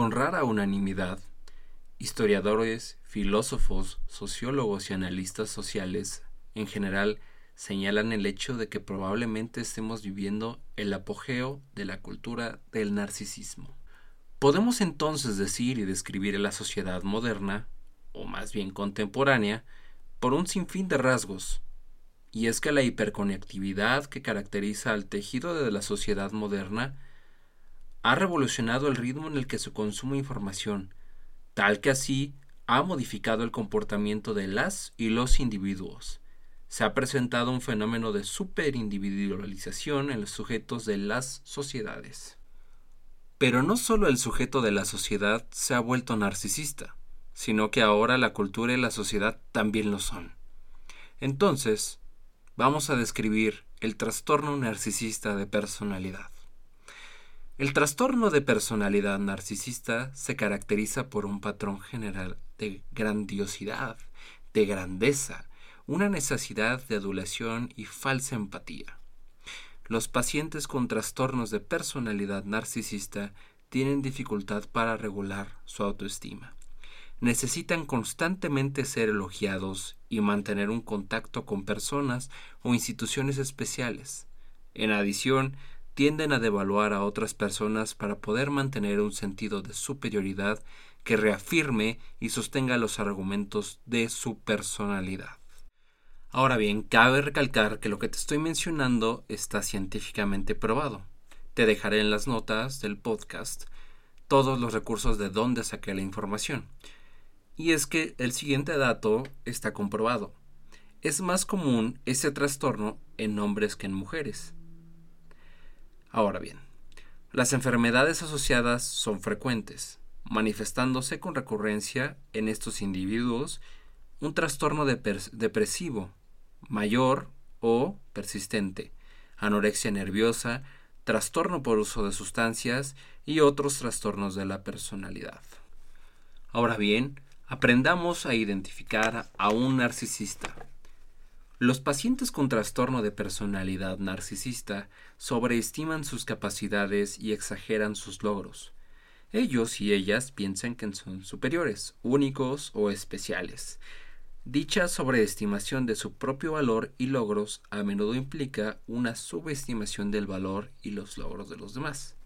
Con rara unanimidad, historiadores, filósofos, sociólogos y analistas sociales en general señalan el hecho de que probablemente estemos viviendo el apogeo de la cultura del narcisismo. Podemos entonces decir y describir la sociedad moderna, o más bien contemporánea, por un sinfín de rasgos, y es que la hiperconectividad que caracteriza al tejido de la sociedad moderna ha revolucionado el ritmo en el que se consume información, tal que así ha modificado el comportamiento de las y los individuos. Se ha presentado un fenómeno de superindividualización en los sujetos de las sociedades. Pero no solo el sujeto de la sociedad se ha vuelto narcisista, sino que ahora la cultura y la sociedad también lo son. Entonces, vamos a describir el trastorno narcisista de personalidad. El trastorno de personalidad narcisista se caracteriza por un patrón general de grandiosidad, de grandeza, una necesidad de adulación y falsa empatía. Los pacientes con trastornos de personalidad narcisista tienen dificultad para regular su autoestima. Necesitan constantemente ser elogiados y mantener un contacto con personas o instituciones especiales. En adición, tienden a devaluar a otras personas para poder mantener un sentido de superioridad que reafirme y sostenga los argumentos de su personalidad. Ahora bien, cabe recalcar que lo que te estoy mencionando está científicamente probado. Te dejaré en las notas del podcast todos los recursos de donde saqué la información. Y es que el siguiente dato está comprobado. Es más común ese trastorno en hombres que en mujeres. Ahora bien, las enfermedades asociadas son frecuentes, manifestándose con recurrencia en estos individuos un trastorno depresivo mayor o persistente, anorexia nerviosa, trastorno por uso de sustancias y otros trastornos de la personalidad. Ahora bien, aprendamos a identificar a un narcisista. Los pacientes con trastorno de personalidad narcisista sobreestiman sus capacidades y exageran sus logros. Ellos y ellas piensan que son superiores, únicos o especiales. Dicha sobreestimación de su propio valor y logros a menudo implica una subestimación del valor y los logros de los demás.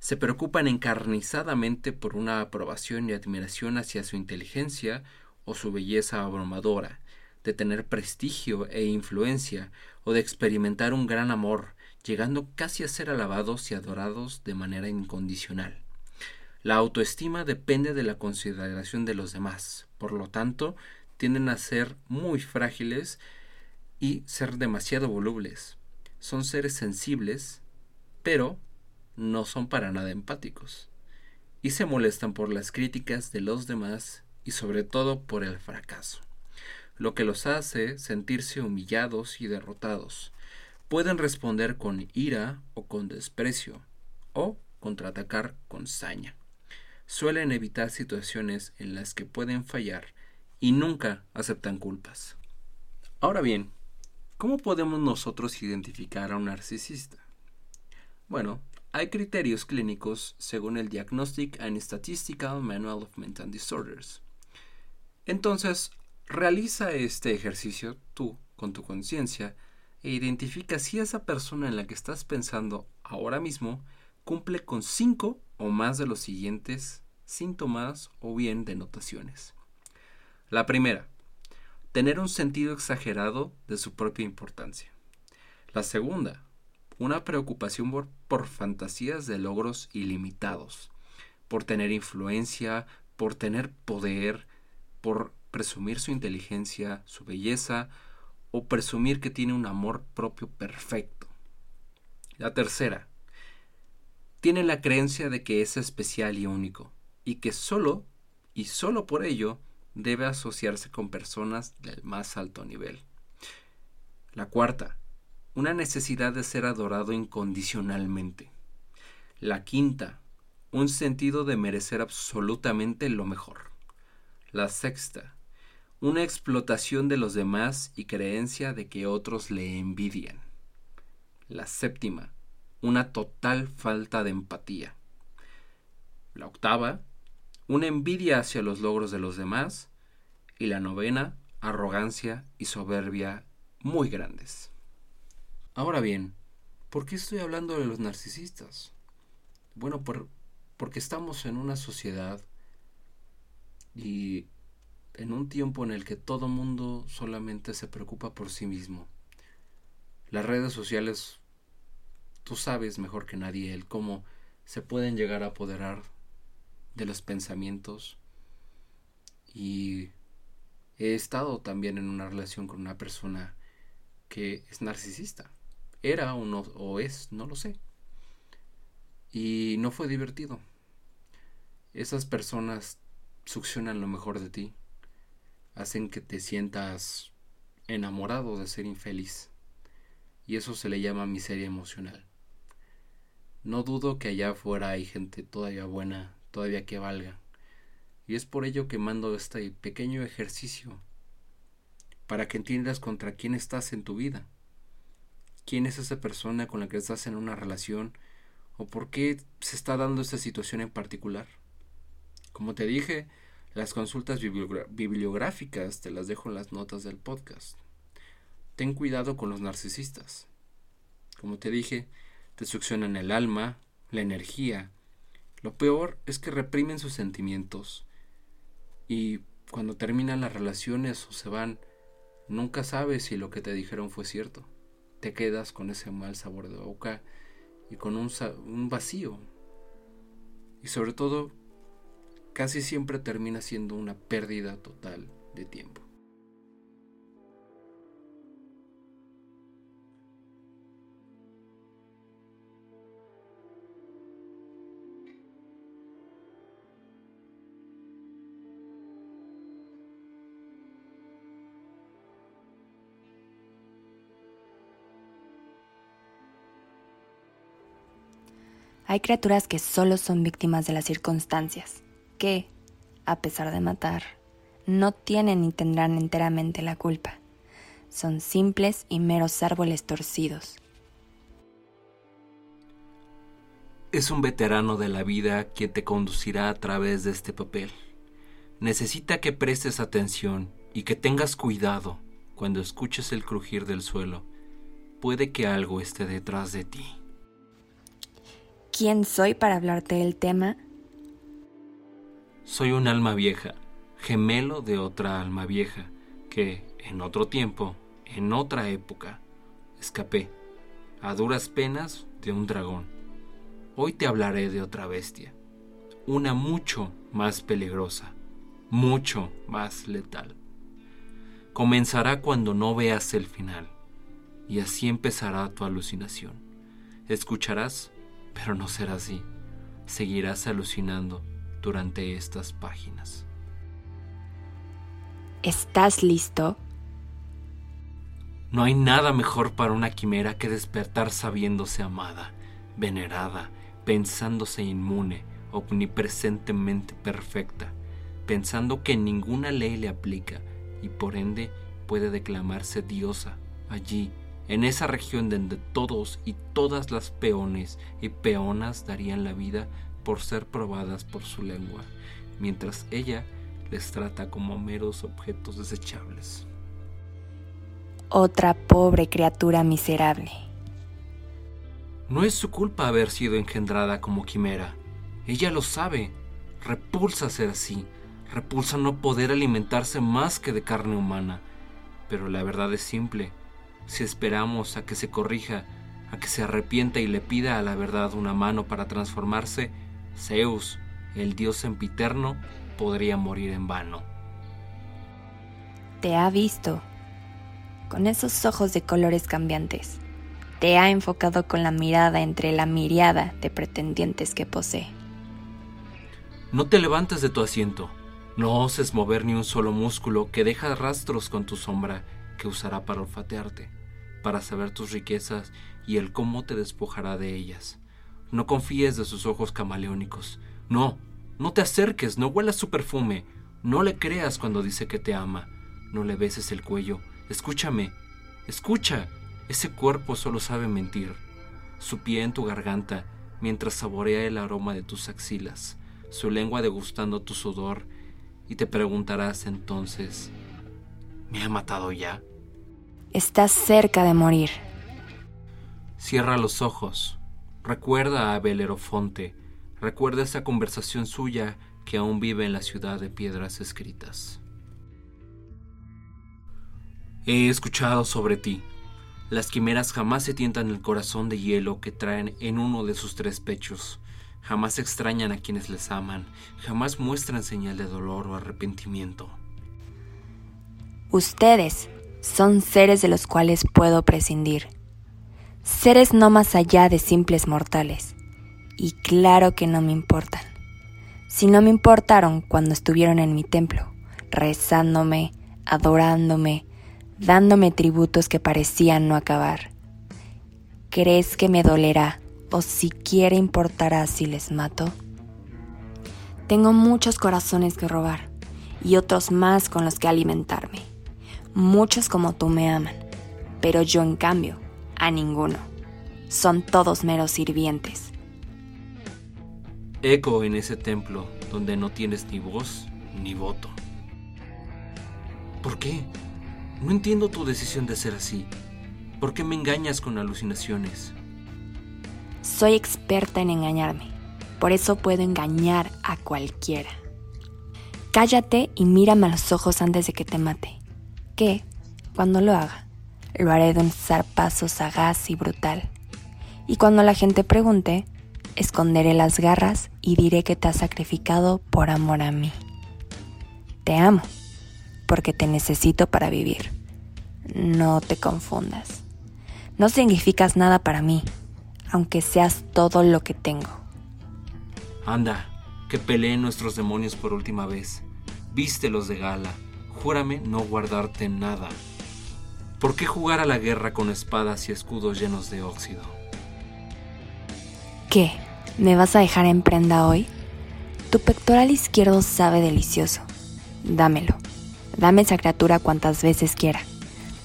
Se preocupan encarnizadamente por una aprobación y admiración hacia su inteligencia o su belleza abrumadora, de tener prestigio e influencia o de experimentar un gran amor, llegando casi a ser alabados y adorados de manera incondicional. La autoestima depende de la consideración de los demás, por lo tanto, tienden a ser muy frágiles y ser demasiado volubles. Son seres sensibles, pero no son para nada empáticos. Y se molestan por las críticas de los demás y sobre todo por el fracaso lo que los hace sentirse humillados y derrotados. Pueden responder con ira o con desprecio, o contraatacar con saña. Suelen evitar situaciones en las que pueden fallar y nunca aceptan culpas. Ahora bien, ¿cómo podemos nosotros identificar a un narcisista? Bueno, hay criterios clínicos según el Diagnostic and Statistical Manual of Mental Disorders. Entonces, Realiza este ejercicio tú con tu conciencia e identifica si esa persona en la que estás pensando ahora mismo cumple con cinco o más de los siguientes síntomas o bien denotaciones. La primera, tener un sentido exagerado de su propia importancia. La segunda, una preocupación por, por, fantasías de logros ilimitados, por tener influencia, por tener poder, por presumir su inteligencia, su belleza o presumir que tiene un amor propio perfecto. La tercera, tiene la creencia de que es especial y único y que solo y solo por ello debe asociarse con personas del más alto nivel. La cuarta, una necesidad de ser adorado incondicionalmente. La quinta, un sentido de merecer absolutamente lo mejor. La sexta, una explotación de los demás y creencia de que otros le envidian. La séptima, una total falta de empatía. La octava, una envidia hacia los logros de los demás. Y la novena, arrogancia y soberbia muy grandes. Ahora bien, ¿por qué estoy hablando de los narcisistas? Bueno, por, porque estamos en una sociedad y en un tiempo en el que todo mundo solamente se preocupa por sí mismo. Las redes sociales, tú sabes mejor que nadie el cómo se pueden llegar a apoderar de los pensamientos y he estado también en una relación con una persona que es narcisista. Era o, no, o es, no lo sé. Y no fue divertido. Esas personas succionan lo mejor de ti, hacen que te sientas enamorado de ser infeliz. Y eso se le llama miseria emocional. No dudo que allá afuera hay gente todavía buena, todavía que valga. Y es por ello que mando este pequeño ejercicio para que entiendas contra quién estás en tu vida. ¿Quién es esa persona con la que estás en una relación? ¿O por qué se está dando esta situación en particular? Como te dije, las consultas bibliográficas te las dejo en las notas del podcast. Ten cuidado con los narcisistas. Como te dije, te succionan el alma, la energía. Lo peor es que reprimen sus sentimientos. Y cuando terminan las relaciones o se van, nunca sabes si lo que te dijeron fue cierto. Te quedas con ese mal sabor de boca y con un, un vacío. Y sobre todo, casi siempre termina siendo una pérdida total de tiempo. Hay criaturas que solo son víctimas de las circunstancias, que, a pesar de matar, no tienen ni tendrán enteramente la culpa. Son simples y meros árboles torcidos. Es un veterano de la vida quien te conducirá a través de este papel. Necesita que prestes atención y que tengas cuidado cuando escuches el crujir del suelo. Puede que algo esté detrás de ti quién soy para hablarte del tema? Soy un alma vieja, gemelo de otra alma vieja, que en otro tiempo, en otra época, escapé, a duras penas, de un dragón. Hoy te hablaré de otra bestia, una mucho más peligrosa, mucho más letal. Comenzará cuando no veas el final, y así empezará tu alucinación. Escucharás pero no será así. Seguirás alucinando durante estas páginas. ¿Estás listo? No hay nada mejor para una quimera que despertar sabiéndose amada, venerada, pensándose inmune, omnipresentemente perfecta, pensando que ninguna ley le aplica y por ende puede declamarse diosa allí en esa región donde todos y todas las peones y peonas darían la vida por ser probadas por su lengua, mientras ella les trata como meros objetos desechables. Otra pobre criatura miserable. No es su culpa haber sido engendrada como quimera. Ella lo sabe. Repulsa ser así. Repulsa no poder alimentarse más que de carne humana. Pero la verdad es simple si esperamos a que se corrija, a que se arrepienta y le pida a la verdad una mano para transformarse, Zeus, el dios sempiterno, podría morir en vano. Te ha visto, con esos ojos de colores cambiantes. Te ha enfocado con la mirada entre la miriada de pretendientes que posee. No te levantes de tu asiento. No oses mover ni un solo músculo que deja rastros con tu sombra que usará para olfatearte para saber tus riquezas y el cómo te despojará de ellas. No confíes de sus ojos camaleónicos. No, no te acerques, no huelas su perfume. No le creas cuando dice que te ama. No le beses el cuello. Escúchame, escucha. Ese cuerpo solo sabe mentir. Su pie en tu garganta mientras saborea el aroma de tus axilas. su lengua degustando tu sudor, y te preguntarás entonces, ¿me ha matado ya? Estás cerca de morir. Cierra los ojos. Recuerda a Belerofonte. Recuerda esa conversación suya que aún vive en la ciudad de piedras escritas. He escuchado sobre ti. Las quimeras jamás se tientan el corazón de hielo que traen en uno de sus tres pechos. Jamás extrañan a quienes les aman. Jamás muestran señal de dolor o arrepentimiento. Ustedes son seres de los cuales puedo prescindir. Seres no más allá de simples mortales. Y claro que no me importan. Si no me importaron cuando estuvieron en mi templo, rezándome, adorándome, dándome tributos que parecían no acabar. ¿Crees que me dolerá o siquiera importará si les mato? Tengo muchos corazones que robar y otros más con los que alimentarme. Muchos como tú me aman, pero yo en cambio a ninguno. Son todos meros sirvientes. Eco en ese templo donde no tienes ni voz ni voto. ¿Por qué? No entiendo tu decisión de ser así. ¿Por qué me engañas con alucinaciones? Soy experta en engañarme. Por eso puedo engañar a cualquiera. Cállate y mírame a los ojos antes de que te mate. Que, cuando lo haga, lo haré de un zarpazo sagaz y brutal. Y cuando la gente pregunte, esconderé las garras y diré que te has sacrificado por amor a mí. Te amo porque te necesito para vivir. No te confundas. No significas nada para mí, aunque seas todo lo que tengo. Anda, que peleen nuestros demonios por última vez. Vístelos de gala. Júrame no guardarte nada. ¿Por qué jugar a la guerra con espadas y escudos llenos de óxido? ¿Qué? ¿Me vas a dejar en prenda hoy? Tu pectoral izquierdo sabe delicioso. Dámelo. Dame esa criatura cuantas veces quiera,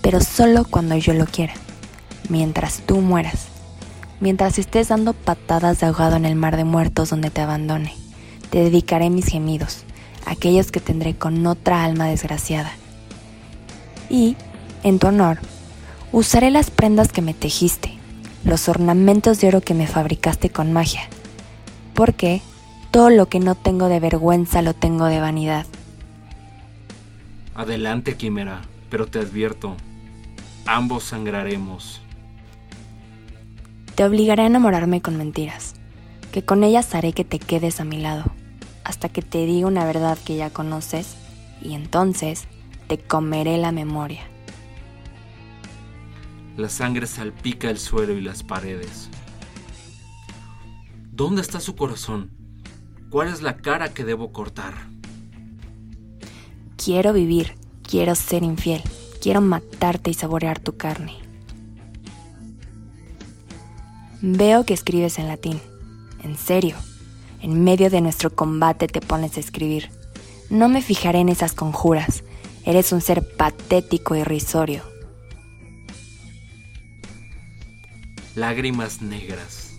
pero solo cuando yo lo quiera, mientras tú mueras, mientras estés dando patadas de ahogado en el mar de muertos donde te abandone. Te dedicaré mis gemidos, aquellos que tendré con otra alma desgraciada. Y, en tu honor, usaré las prendas que me tejiste, los ornamentos de oro que me fabricaste con magia, porque todo lo que no tengo de vergüenza lo tengo de vanidad. Adelante, Quimera, pero te advierto, ambos sangraremos. Te obligaré a enamorarme con mentiras, que con ellas haré que te quedes a mi lado, hasta que te diga una verdad que ya conoces, y entonces te comeré la memoria. La sangre salpica el suelo y las paredes. ¿Dónde está su corazón? ¿Cuál es la cara que debo cortar? Quiero vivir, quiero ser infiel, quiero matarte y saborear tu carne. Veo que escribes en latín. En serio, en medio de nuestro combate te pones a escribir. No me fijaré en esas conjuras. Eres un ser patético y irrisorio. Lágrimas negras.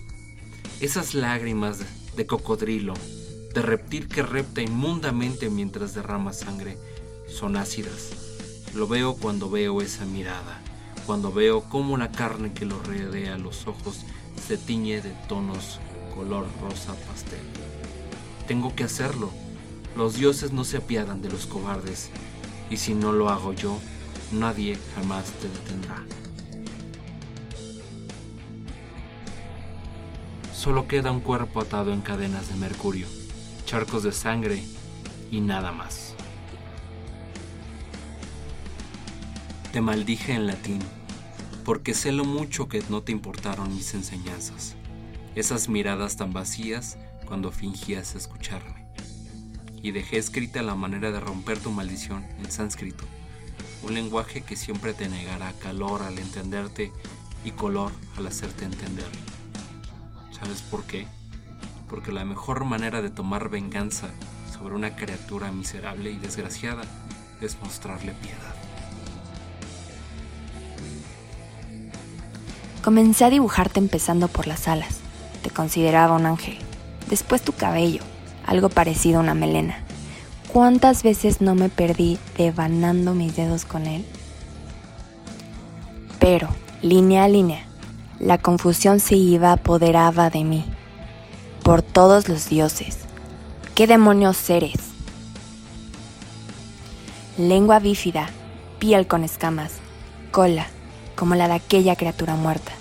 Esas lágrimas de cocodrilo, de reptil que repta inmundamente mientras derrama sangre son ácidas. Lo veo cuando veo esa mirada, cuando veo cómo la carne que lo rodea los ojos se tiñe de tonos color rosa pastel. Tengo que hacerlo. Los dioses no se apiadan de los cobardes, y si no lo hago yo, nadie jamás te detendrá. Solo queda un cuerpo atado en cadenas de mercurio, charcos de sangre y nada más. Te maldije en latín, porque sé lo mucho que no te importaron mis enseñanzas, esas miradas tan vacías cuando fingías escucharme. Y dejé escrita la manera de romper tu maldición en sánscrito, un lenguaje que siempre te negará calor al entenderte y color al hacerte entender. ¿Sabes por qué? Porque la mejor manera de tomar venganza sobre una criatura miserable y desgraciada es mostrarle piedad. Comencé a dibujarte empezando por las alas. Te consideraba un ángel. Después tu cabello, algo parecido a una melena. ¿Cuántas veces no me perdí devanando mis dedos con él? Pero, línea a línea, la confusión se iba apoderaba de mí. Por todos los dioses, ¿qué demonios eres? Lengua bífida, piel con escamas, cola, como la de aquella criatura muerta.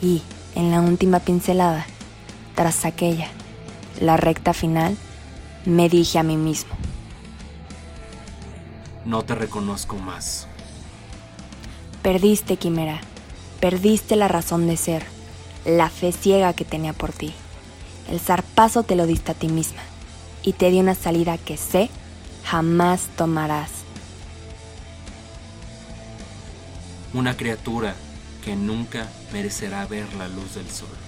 Y, en la última pincelada, tras aquella, la recta final, me dije a mí mismo. No te reconozco más. Perdiste, Quimera. Perdiste la razón de ser, la fe ciega que tenía por ti. El zarpazo te lo diste a ti misma y te di una salida que sé jamás tomarás. Una criatura que nunca merecerá ver la luz del sol.